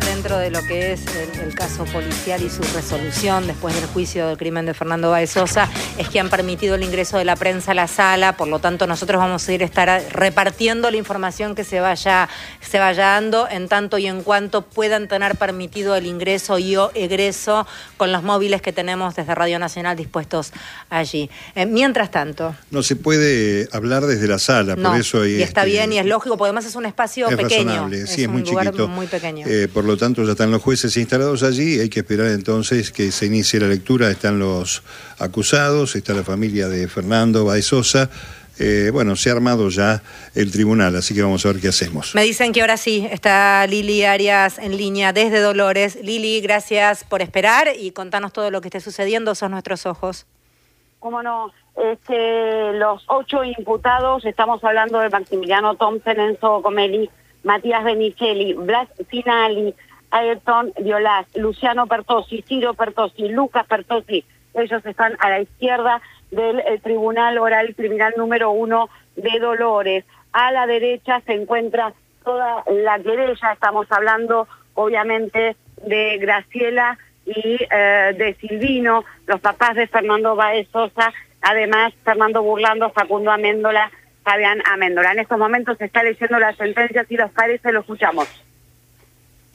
dentro de lo que es el, caso policial y su resolución después del juicio del crimen de Fernando Baez Sosa es que han permitido el ingreso de la prensa a la sala, por lo tanto nosotros vamos a ir a estar repartiendo la información que se vaya, se vaya dando en tanto y en cuanto puedan tener permitido el ingreso y o egreso con los móviles que tenemos desde Radio Nacional dispuestos allí. Eh, mientras tanto... No se puede hablar desde la sala, por eso... y está este, bien y es lógico, porque además es un espacio pequeño. sí, es, muy chiquito. muy pequeño. Eh, por lo tanto, ya están los jueces instalados allí. Hay que esperar entonces que se inicie la lectura. Están los acusados, está la familia de Fernando Baezosa. Eh, bueno, se ha armado ya el tribunal, así que vamos a ver qué hacemos. Me dicen que ahora sí está Lili Arias en línea desde Dolores. Lili, gracias por esperar y contanos todo lo que esté sucediendo. Son nuestros ojos. Cómo no. Este, los ocho imputados, estamos hablando de Maximiliano Thompson, Enzo Comelli, Matías Benicelli, Blas Finali, Ayrton Violás, Luciano Pertosi, Ciro Pertosi, Lucas Pertosi. Ellos están a la izquierda del eh, Tribunal Oral Criminal número uno de Dolores. A la derecha se encuentra toda la querella, estamos hablando obviamente de Graciela y eh, de Silvino, los papás de Fernando Baez Sosa, además Fernando Burlando, Facundo Améndola, Fabián Améndola. En estos momentos se está leyendo la sentencia, si los parece lo escuchamos.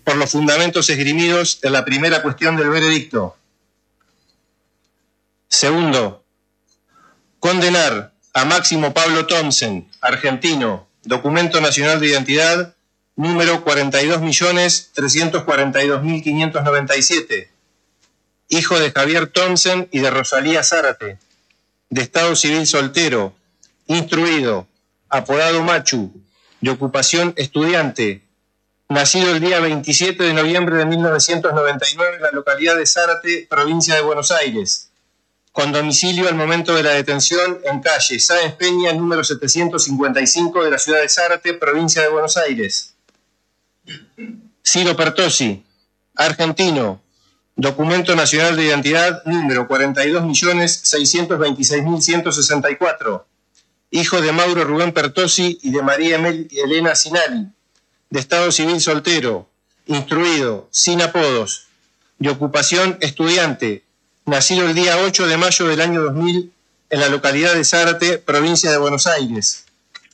Por los fundamentos esgrimidos en la primera cuestión del veredicto. Segundo, condenar a Máximo Pablo Thompson, argentino, documento nacional de identidad número 42.342.597, hijo de Javier Thompson y de Rosalía Zárate, de estado civil soltero, instruido, apodado Machu, de ocupación estudiante, nacido el día 27 de noviembre de 1999 en la localidad de Zárate, provincia de Buenos Aires, con domicilio al momento de la detención en calle Sáenz Peña, número 755 de la ciudad de Zárate, provincia de Buenos Aires. Ciro Pertosi, argentino, documento nacional de identidad número 42.626.164 hijo de Mauro Rubén Pertosi y de María Elena Sinali, de estado civil soltero, instruido, sin apodos, de ocupación estudiante, nacido el día 8 de mayo del año 2000 en la localidad de Zárate, provincia de Buenos Aires,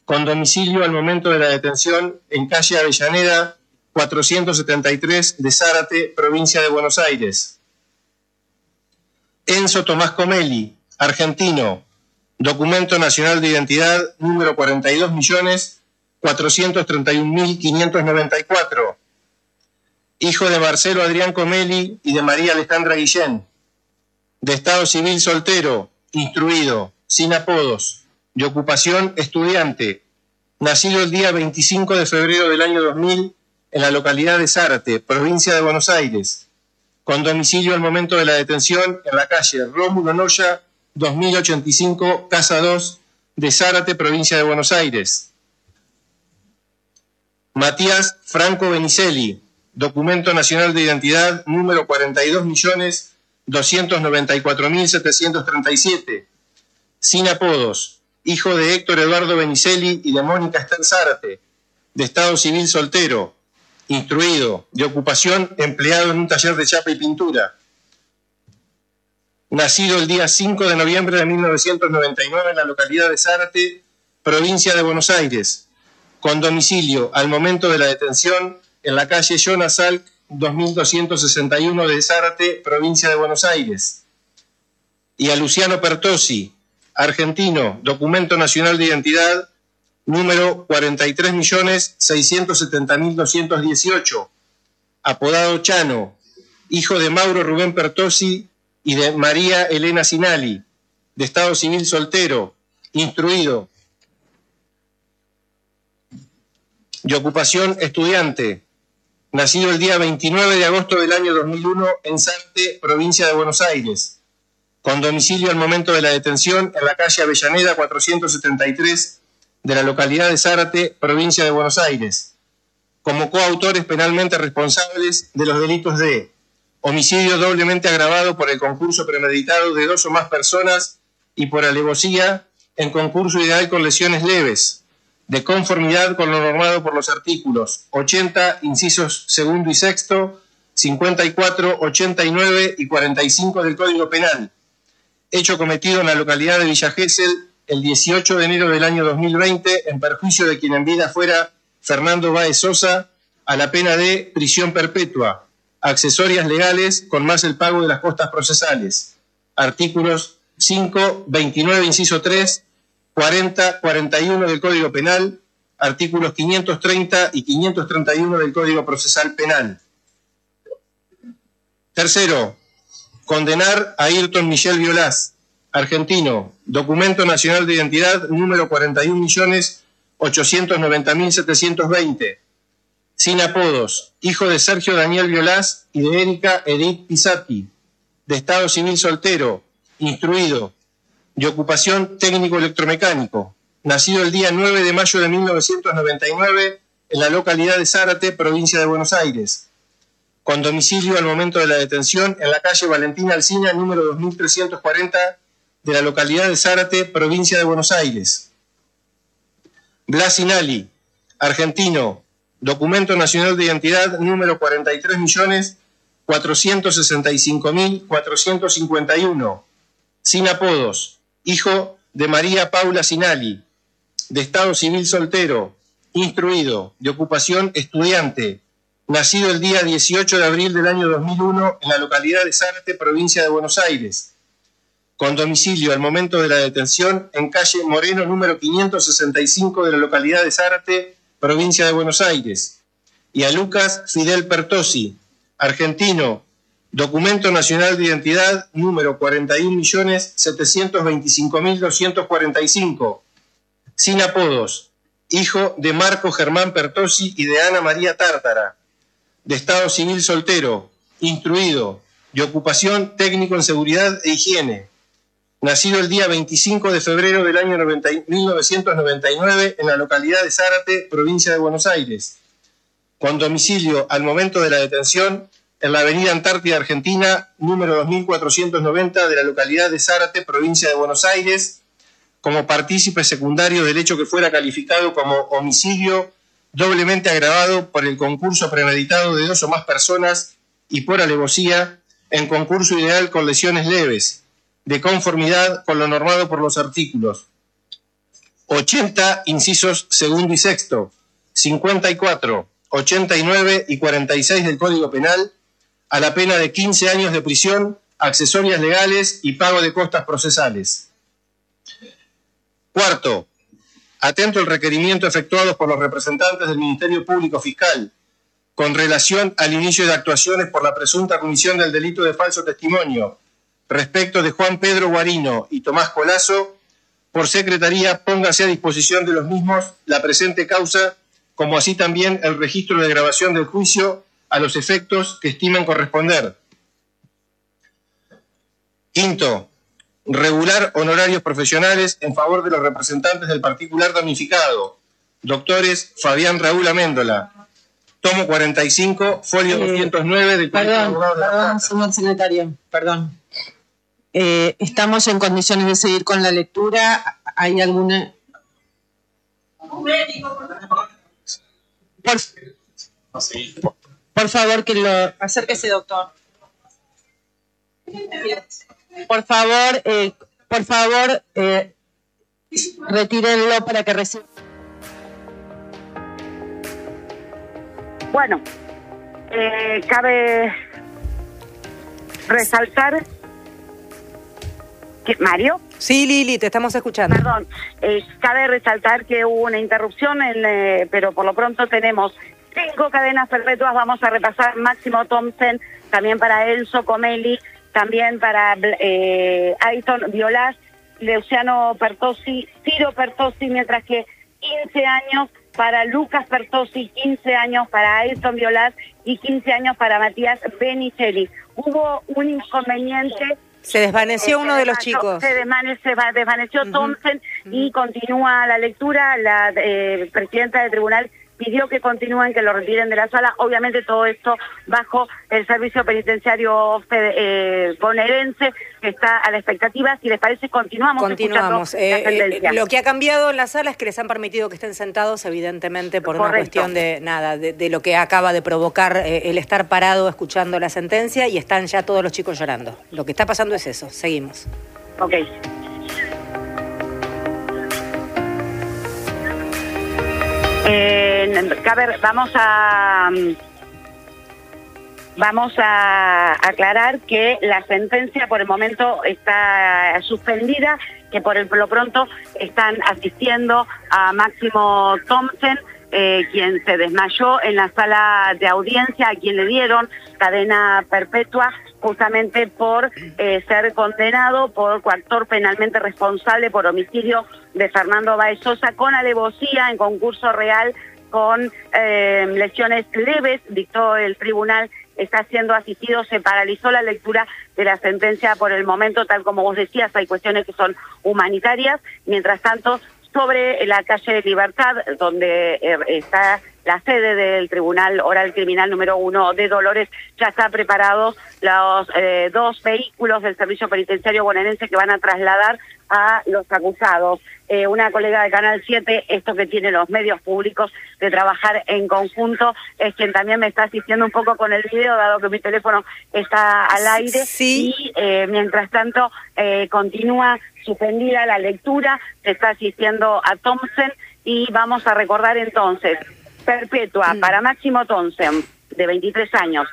con domicilio al momento de la detención en calle Avellaneda 473 de Zárate, provincia de Buenos Aires. Enzo Tomás Comelli, argentino, Documento Nacional de Identidad número 42.431.594. Hijo de Marcelo Adrián Comelli y de María Alejandra Guillén. De Estado Civil soltero, instruido, sin apodos, de ocupación estudiante. Nacido el día 25 de febrero del año 2000 en la localidad de Zárate, provincia de Buenos Aires. Con domicilio al momento de la detención en la calle Rómulo Noya 2085, Casa 2, de Zárate, provincia de Buenos Aires. Matías Franco Benicelli, documento nacional de identidad número 42.294.737, sin apodos, hijo de Héctor Eduardo Benicelli y de Mónica Esther Zárate, de estado civil soltero, instruido, de ocupación empleado en un taller de chapa y pintura. Nacido el día 5 de noviembre de 1999 en la localidad de Zárate, provincia de Buenos Aires, con domicilio al momento de la detención en la calle Jonas Salk 2261 de Zárate, provincia de Buenos Aires. Y a Luciano Pertosi, argentino, documento nacional de identidad número 43.670.218, apodado Chano, hijo de Mauro Rubén Pertosi y de María Elena Sinali, de Estado Civil soltero, instruido, de ocupación estudiante, nacido el día 29 de agosto del año 2001 en Sante, provincia de Buenos Aires, con domicilio al momento de la detención en la calle Avellaneda 473 de la localidad de Zárate, provincia de Buenos Aires, como coautores penalmente responsables de los delitos de homicidio doblemente agravado por el concurso premeditado de dos o más personas y por alevosía en concurso ideal con lesiones leves, de conformidad con lo normado por los artículos 80, incisos segundo y sexto, 54, 89 y 45 del Código Penal, hecho cometido en la localidad de Villa Gesell el 18 de enero del año 2020 en perjuicio de quien en vida fuera Fernando Báez Sosa a la pena de prisión perpetua, accesorias legales con más el pago de las costas procesales. Artículos 5, 29, inciso 3, 40, 41 del Código Penal, artículos 530 y 531 del Código Procesal Penal. Tercero, condenar a Ayrton Michel Violás, argentino, documento nacional de identidad número 41.890.720, sin apodos, hijo de Sergio Daniel Violás y de Erika Edith Pisati, de estado civil soltero, instruido, de ocupación técnico electromecánico, nacido el día 9 de mayo de 1999 en la localidad de Zárate, provincia de Buenos Aires, con domicilio al momento de la detención en la calle Valentina Alcina, número 2340 de la localidad de Zárate, provincia de Buenos Aires. Blas Inali, argentino, documento nacional de identidad número 43.465.451, sin apodos, hijo de María Paula Sinali, de estado civil soltero, instruido, de ocupación estudiante, nacido el día 18 de abril del año 2001 en la localidad de Zárate, provincia de Buenos Aires, con domicilio al momento de la detención en calle Moreno número 565 de la localidad de Zárate, provincia de Buenos Aires, y a Lucas Fidel Pertosi, argentino, Documento Nacional de Identidad número 41.725.245. Sin apodos. Hijo de Marco Germán Pertosi y de Ana María Tártara. De Estado Civil soltero. Instruido. De ocupación técnico en seguridad e higiene. Nacido el día 25 de febrero del año 1999 en la localidad de Zárate, provincia de Buenos Aires. Con domicilio al momento de la detención en la avenida Antártida Argentina, número 2490 de la localidad de Zárate, provincia de Buenos Aires, como partícipe secundario del hecho que fuera calificado como homicidio doblemente agravado por el concurso premeditado de dos o más personas y por alevosía en concurso ideal con lesiones leves, de conformidad con lo normado por los artículos. 80, incisos segundo y sexto, 54, 89 y 46 del Código Penal, a la pena de 15 años de prisión, accesorias legales y pago de costas procesales. Cuarto, atento al requerimiento efectuado por los representantes del Ministerio Público Fiscal con relación al inicio de actuaciones por la presunta comisión del delito de falso testimonio respecto de Juan Pedro Guarino y Tomás Colazo, por secretaría póngase a disposición de los mismos la presente causa, como así también el registro de grabación del juicio a los efectos que estimen corresponder. Quinto, regular honorarios profesionales en favor de los representantes del particular damnificado, doctores Fabián Raúl Améndola, tomo 45, folio 209 eh, del Perdón, perdón, señor secretario, perdón. Eh, estamos en condiciones de seguir con la lectura. ¿Hay alguna...? Por, por favor, que lo acérquese, doctor. Por favor, eh, por favor, eh, retírenlo para que reciba. Bueno, eh, cabe resaltar que Mario. Sí, Lili, te estamos escuchando. Perdón, eh, cabe resaltar que hubo una interrupción, en, pero por lo pronto tenemos cinco cadenas perpetuas. Vamos a repasar Máximo Thompson, también para Elso Comelli, también para eh, Ayton Violás, Luciano Pertosi, Ciro Pertosi, mientras que 15 años para Lucas Pertosi, 15 años para Ayton Violás y 15 años para Matías Benicelli. Hubo un inconveniente se desvaneció uno de los chicos. Se desvaneció Thompson y continúa la lectura. La eh, presidenta del tribunal pidió que continúen, que lo retiren de la sala. Obviamente todo esto bajo el servicio penitenciario eh, bonaerense que está a la expectativa. Si les parece, continuamos. Continuamos. Eh, eh, lo que ha cambiado en la sala es que les han permitido que estén sentados, evidentemente, por una cuestión de nada, de, lo que acaba de provocar el estar parado escuchando la sentencia y están ya todos los chicos llorando. Lo que está pasando es eso. Seguimos. Ok. Eh, vamos a vamos a aclarar que la sentencia por el momento está suspendida, que por el, lo pronto están asistiendo a Máximo Thompson, eh, quien se desmayó en la sala de audiencia, a quien le dieron cadena perpetua justamente por eh, ser condenado por coactor penalmente responsable por homicidio de Fernando Baez Sosa con alevosía en concurso real con eh, lesiones leves, dictó el tribunal, está siendo asistido, se paralizó la lectura de la sentencia por el momento, tal como vos decías, hay cuestiones que son humanitarias, mientras tanto, sobre la calle de Libertad, donde eh, está la sede del Tribunal Oral Criminal número uno de Dolores, ya está preparado los eh, dos vehículos del Servicio Penitenciario bonaerense que van a trasladar a los acusados. Eh, una colega de Canal 7, esto que tiene los medios públicos de trabajar en conjunto, es quien también me está asistiendo un poco con el video, dado que mi teléfono está al aire. Y eh, mientras tanto, continúa suspendida la lectura, se está asistiendo a Thompson y vamos a recordar entonces perpetua mm. para Máximo Thompson, de 23 años,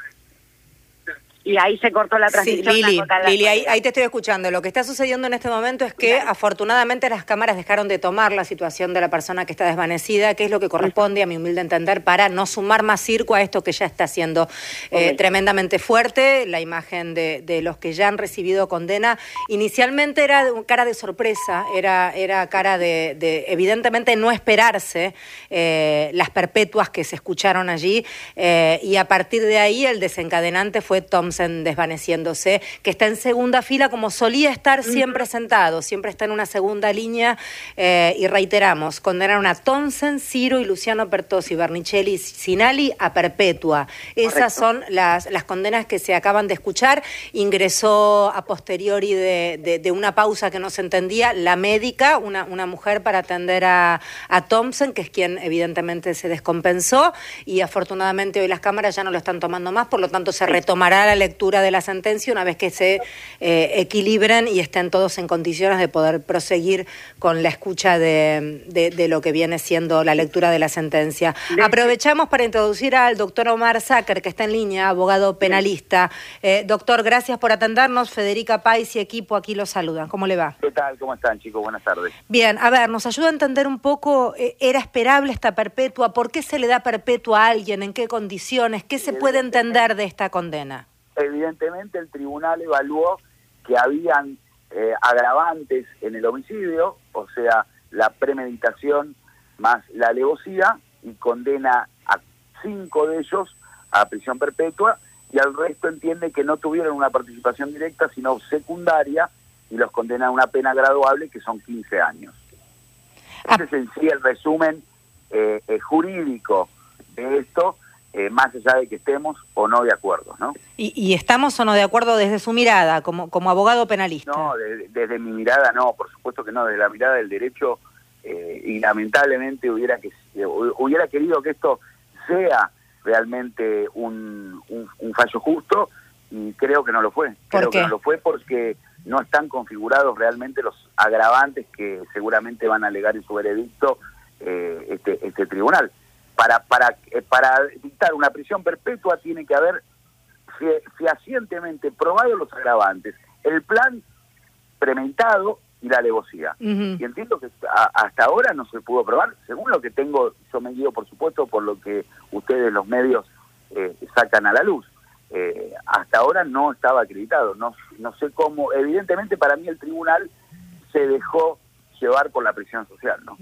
y ahí se cortó la transmisión. Sí, Lili, ahí, te estoy escuchando. Lo que está sucediendo en este momento es que afortunadamente las cámaras dejaron de tomar la situación de la persona que está desvanecida, que es lo que corresponde, a mi humilde entender, para no sumar más circo a esto que ya está siendo eh, tremendamente fuerte. La imagen de, los que ya han recibido condena inicialmente era cara de sorpresa, era, era cara de, evidentemente no esperarse eh, las perpetuas que se escucharon allí eh, y a partir de ahí el desencadenante fue Tom desvaneciéndose, que está en segunda fila como solía estar siempre sentado, siempre está en una segunda línea eh, y reiteramos, condenaron a Thompson, Ciro y Luciano Pertosi, Bernicelli y Sinali a perpetua. Esas son las, las condenas que se acaban de escuchar. Ingresó a posteriori de, una pausa que no se entendía la médica, una, una mujer para atender a, a Thompson, que es quien evidentemente se descompensó y afortunadamente hoy las cámaras ya no lo están tomando más, por lo tanto se retomará la lectura de la sentencia una vez que se eh, equilibren y estén todos en condiciones de poder proseguir con la escucha de, de, lo que viene siendo la lectura de la sentencia. Aprovechamos para introducir al doctor Omar Sáquer, que está en línea, abogado penalista. Eh, doctor, gracias por atendernos. Federica Pais y equipo aquí lo saludan. ¿Cómo le va? ¿Qué tal? ¿Cómo están, chicos? Buenas tardes. Bien, a ver, nos ayuda a entender un poco, eh, ¿era esperable esta perpetua? ¿Por qué se le da perpetua a alguien? ¿En qué condiciones? ¿Qué se puede entender de esta condena? Evidentemente el tribunal evaluó que habían eh, agravantes en el homicidio, o sea, la premeditación más la alevosía, y condena a cinco de ellos a prisión perpetua, y al resto entiende que no tuvieron una participación directa, sino secundaria, y los condena a una pena graduable, que son 15 años. Ah. Ese es en sí el resumen eh, eh, jurídico de esto, eh, más allá de que estemos o no de acuerdo, ¿no? ¿Y, estamos o no de acuerdo desde su mirada, como, como abogado penalista? No, desde mi mirada no, por supuesto que no, desde la mirada del derecho, eh, y lamentablemente hubiera, que, eh, hubiera querido que esto sea realmente un, un, fallo justo, y creo que no lo fue. creo que no lo fue porque no están configurados realmente los agravantes que seguramente van a alegar en su veredicto este, este tribunal para, para, eh, para dictar una prisión perpetua tiene que haber fehacientemente probado los agravantes, el plan premeditado y la alevosía. Y entiendo que hasta ahora no se pudo probar, según lo que tengo, yo me guío por supuesto por lo que ustedes los medios eh, sacan a la luz. Eh, hasta ahora no estaba acreditado, no, no sé cómo, evidentemente para mí el tribunal se dejó llevar por la prisión social, ¿no?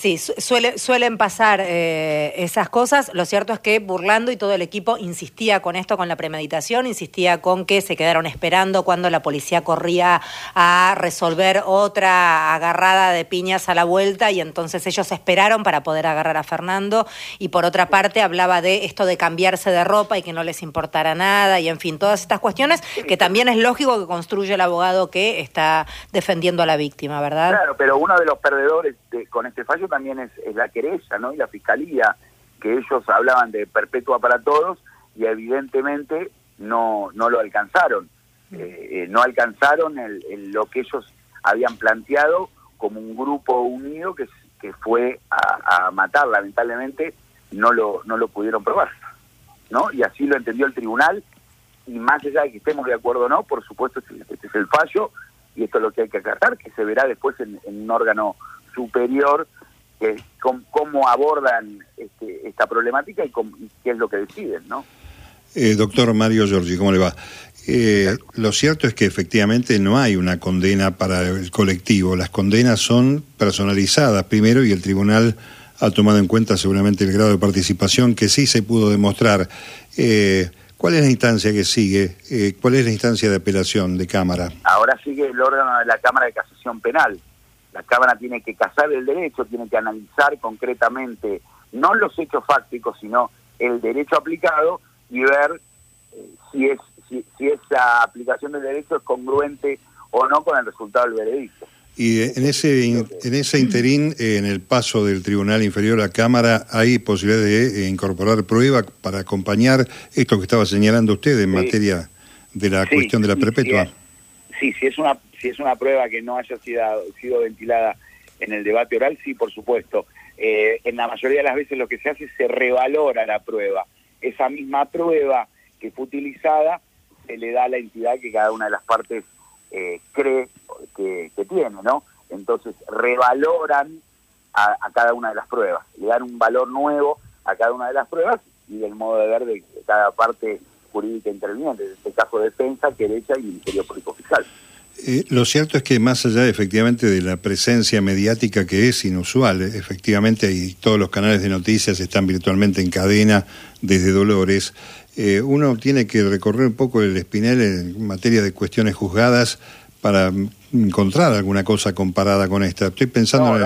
Sí, suele, suelen pasar eh, esas cosas. Lo cierto es que Burlando y todo el equipo insistía con esto, con la premeditación, insistía con que se quedaron esperando cuando la policía corría a resolver otra agarrada de piñas a la vuelta y entonces ellos esperaron para poder agarrar a Fernando y por otra parte hablaba de esto de cambiarse de ropa y que no les importara nada y en fin, todas estas cuestiones que también es lógico que construye el abogado que está defendiendo a la víctima, ¿verdad? Claro, pero uno de los perdedores con este fallo también es, la querella, ¿no? Y la fiscalía, que ellos hablaban de perpetua para todos y evidentemente no, no lo alcanzaron. Eh, eh, no alcanzaron el, lo que ellos habían planteado como un grupo unido que, que fue a, matar. Lamentablemente no lo, no lo pudieron probar. ¿no? Y así lo entendió el tribunal. Y más allá de que estemos de acuerdo o no, por supuesto, este, este es el fallo y esto es lo que hay que acatar, que se verá después en un órgano superior eh, cómo, abordan este, esta problemática y, qué es lo que deciden, ¿no? Eh, doctor Mario Giorgi, ¿cómo le va? Eh, lo cierto es que efectivamente no hay una condena para el colectivo. Las condenas son personalizadas primero y el tribunal ha tomado en cuenta seguramente el grado de participación que sí se pudo demostrar. Eh, ¿Cuál es la instancia que sigue? Eh, ¿Cuál es la instancia de apelación de Cámara? Ahora sigue el órgano de la Cámara de Casación Penal la Cámara tiene que casar el derecho, tiene que analizar concretamente no los hechos fácticos, sino el derecho aplicado y ver eh, si, es, si, esa aplicación del derecho es congruente o no con el resultado del veredicto. Y en ese, en ese interín, eh, en el paso del Tribunal Inferior a Cámara, ¿hay posibilidad de eh, incorporar prueba para acompañar esto que estaba señalando usted en materia de la cuestión de la perpetua? sí, si es una si es una prueba que no haya sido, sido ventilada en el debate oral, sí, por supuesto. Eh, en la mayoría de las veces lo que se hace es se revalora la prueba. Esa misma prueba que fue utilizada se le da a la entidad que cada una de las partes eh, cree que, tiene, ¿no? Entonces revaloran a, cada una de las pruebas, le dan un valor nuevo a cada una de las pruebas y del modo de ver de cada parte jurídica interviniente, en este caso defensa, derecha y Ministerio Público Fiscal. Eh, lo cierto es que más allá efectivamente de la presencia mediática que es inusual, eh, efectivamente y todos los canales de noticias están virtualmente en cadena desde Dolores, eh, uno tiene que recorrer un poco el espinel en materia de cuestiones juzgadas para encontrar alguna cosa comparada con esta. Estoy pensando en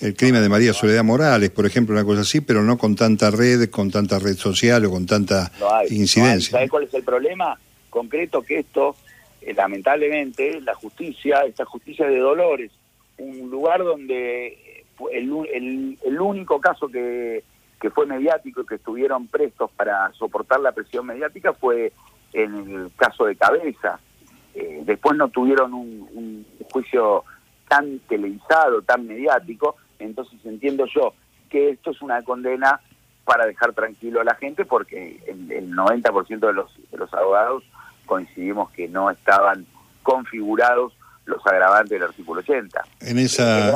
el, crimen de María Soledad Morales, por ejemplo, una cosa así, pero no con tanta red, con tanta red social o con tanta incidencia. ¿Sabes cuál es el problema concreto? Que esto eh, lamentablemente la justicia, esta justicia de Dolores, un lugar donde el, el, único caso que, que, fue mediático y que estuvieron prestos para soportar la presión mediática fue en el caso de Cabeza. Eh, después no tuvieron un, un, juicio tan televisado, tan mediático, entonces entiendo yo que esto es una condena para dejar tranquilo a la gente porque el, el 90% de los, de los abogados coincidimos que no estaban configurados los agravantes del artículo 80. En esa,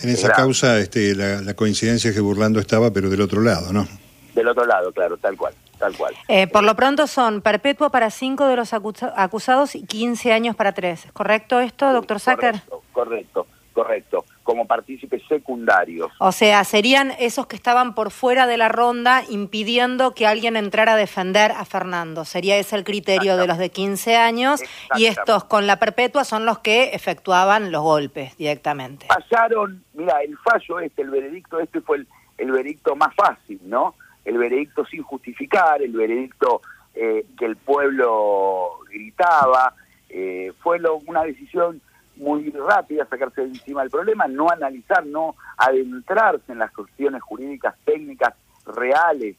en esa causa este, la, coincidencia es que Burlando estaba, pero del otro lado, ¿no? Del otro lado, claro, tal cual. Tal cual. Eh, por lo pronto son perpetua para cinco de los acusados y 15 años para tres. ¿Correcto esto, doctor Sacker? correcto, correcto como partícipes secundarios. O sea, serían esos que estaban por fuera de la ronda impidiendo que alguien entrara a defender a Fernando. Sería ese el criterio de los de 15 años y estos con la perpetua son los que efectuaban los golpes directamente. Pasaron, mira, el fallo este, el veredicto este fue el, el veredicto más fácil, ¿no? El veredicto sin justificar, el veredicto eh, que el pueblo gritaba, eh, fue una decisión muy rápida, sacarse de encima el problema, no analizar, no adentrarse en las cuestiones jurídicas técnicas reales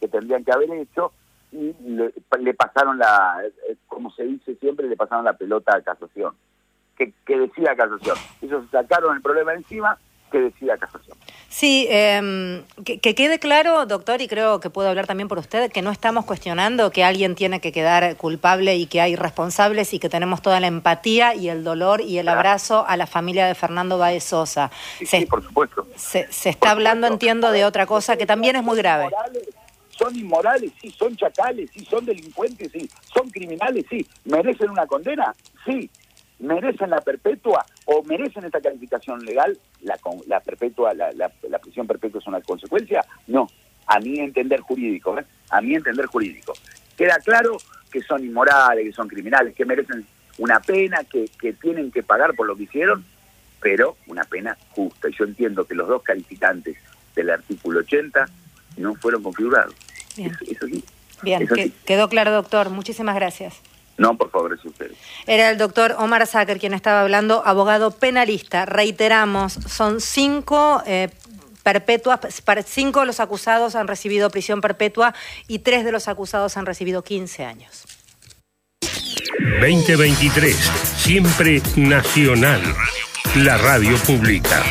que tendrían que haber hecho y le, pasaron la, eh, como se dice siempre, le pasaron la pelota a casación, que, que decida casación. Ellos sacaron el problema encima, que decida casación. Sí, em, que, quede claro, doctor, y creo que puedo hablar también por usted, que no estamos cuestionando que alguien tiene que quedar culpable y que hay responsables y que tenemos toda la empatía y el dolor y el abrazo a la familia de Fernando Baez Sosa. Sí, por supuesto. Se, está hablando, entiendo, de otra cosa que también es muy grave. Son inmorales, sí, son chacales, sí, son delincuentes, sí, son criminales, sí. ¿Merecen una condena? Sí. ¿Merecen la perpetua? o merecen esta calificación legal, la, la perpetua, la, la, prisión perpetua es una consecuencia, no, a mi entender jurídico, ¿eh? a mi entender jurídico. Queda claro que son inmorales, que son criminales, que merecen una pena, que, que tienen que pagar por lo que hicieron, pero una pena justa. Y yo entiendo que los dos calificantes del artículo 80 no fueron configurados. Bien, eso, sí. Bien, quedó claro, doctor. Muchísimas gracias. No, por favor, es usted. Era el doctor Omar Sáquer quien estaba hablando, abogado penalista. Reiteramos, son cinco eh, perpetuas, cinco de los acusados han recibido prisión perpetua y tres de los acusados han recibido 15 años. 2023, siempre nacional. La radio pública.